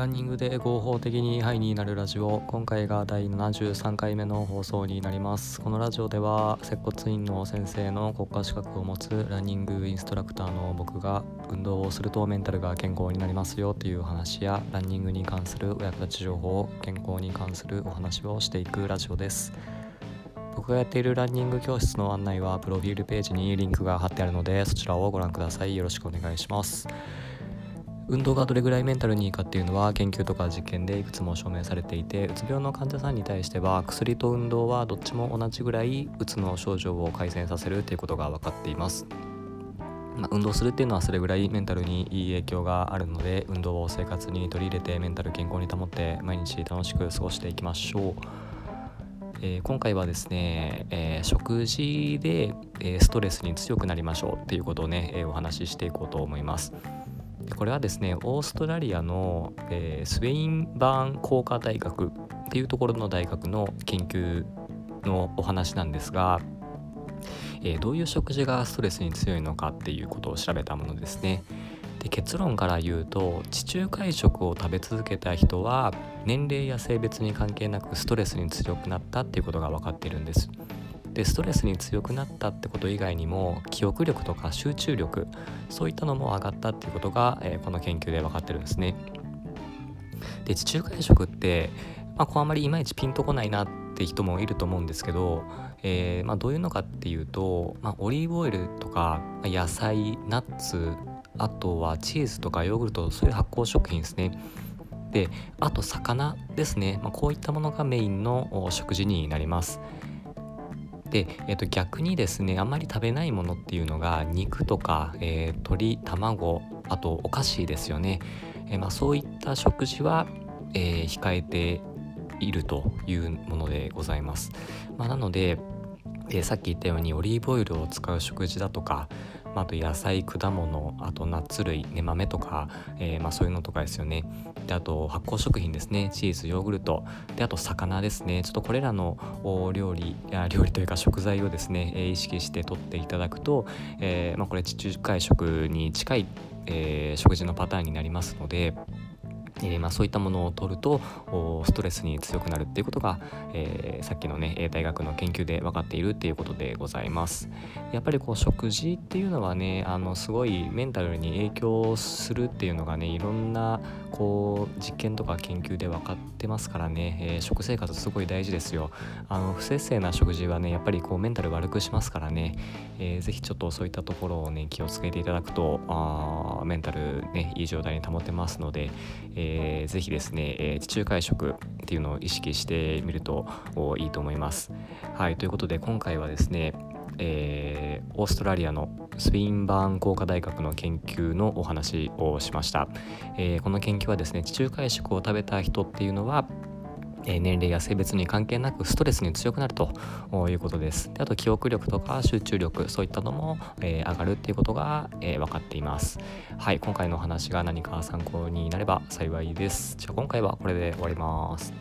ランニングで合法的にハイになるラジオ。今回が第73回目の放送になります。このラジオでは接骨院の先生の国家資格を持つランニングインストラクターの僕が運動をするとメンタルが健康になりますよという話やランニングに関するお役立ち情報健康に関するお話をしていくラジオです。僕がやっているランニング教室の案内はプロフィールページにリンクが貼ってあるのでそちらをご覧ください。よろしくお願いします。運動がどれぐらいメンタルにいいかっていうのは研究とか実験でいくつも証明されていてうつ病の患者さんに対しては薬と運動はどっちも同じぐらいうつの症状を改善させるっていうことが分かっています。ま、運動するっていうのはそれぐらいメンタルにいい影響があるので運動を生活に取り入れてメンタル健康に保って毎日楽しく過ごしていきましょう。えー、今回はですね、えー、食事で、え、ストレスに強くなりましょうっていうことをね、えお話ししていこうと思います。これはですねオーストラリアの、えー、スウェインバーン工科大学っていうところの大学の研究のお話なんですが、えー、どういう食事がストレスに強いのかっていうことを調べたものですね。で結論から言うと地中海食を食べ続けた人は年齢や性別に関係なくストレスに強くなったっていうことが分かってるんです。でストレスに強くなったってこと以外にも記憶力とか集中力そういったのも上がったっていうことが、えー、この研究で分かってるんですね。で地中海食って、まあ、こうあまりいまいちピンとこないなって人もいると思うんですけど、えー、まあ、どういうのかっていうと、まあ、オリーブオイルとか野菜ナッツあとはチーズとかヨーグルトそういう発酵食品ですね。であと魚ですね、まあ、こういったものがメインの食事になります。で、えー、と逆にですねあんまり食べないものっていうのが肉とか、えー、鶏卵あとお菓子ですよね、えー、まあ、そういった食事は、えー、控えているというものでございます、まあ、なので、えさっき言ったようにオリーブオイルを使う食事だとかまあ、と野菜果物あとナッツ類、ね、豆とか、えー、まあ、そういうのとかですよね。であと発酵食品ですね。チーズヨーグルト。であと魚ですね。ちょっとこれらの料理や料理というか食材をですね、えー、意識して取っていただくと、えー、まあ、これ地中海食に近い、え食事のパターンになりますのでえー、まあ、そういったものを取るとストレスに強くなるっていうことが、えー、さっきのね大学の研究で分かっているっていうことでございます。やっぱりこう食事っていうのはねあのすごいメンタルに影響するっていうのがねいろんなこう実験とか研究で分かってますからね、えー、食生活すごい大事ですよ。あの不摂生な食事はねやっぱりこうメンタル悪くしますからね、えー、ぜひちょっとそういったところをね気をつけていただくとあメンタルねいい状態に保てますので、えーえー、ぜひですね、えー、地中海食っていうのを意識してみるといいと思います。はいということで今回はですねえー、オーストラリアのスピンバーン工科大学の研究のお話をしました、えー、この研究はですね地中海食を食べた人っていうのはえ年齢や性別に関係なくストレスに強くなるということです。であと記憶力とか集中力そういったのも、えー、上がるっていうことが、えー、分かっています。はい今回のお話が何か参考になれば幸いです。じゃあ今回はこれで終わります。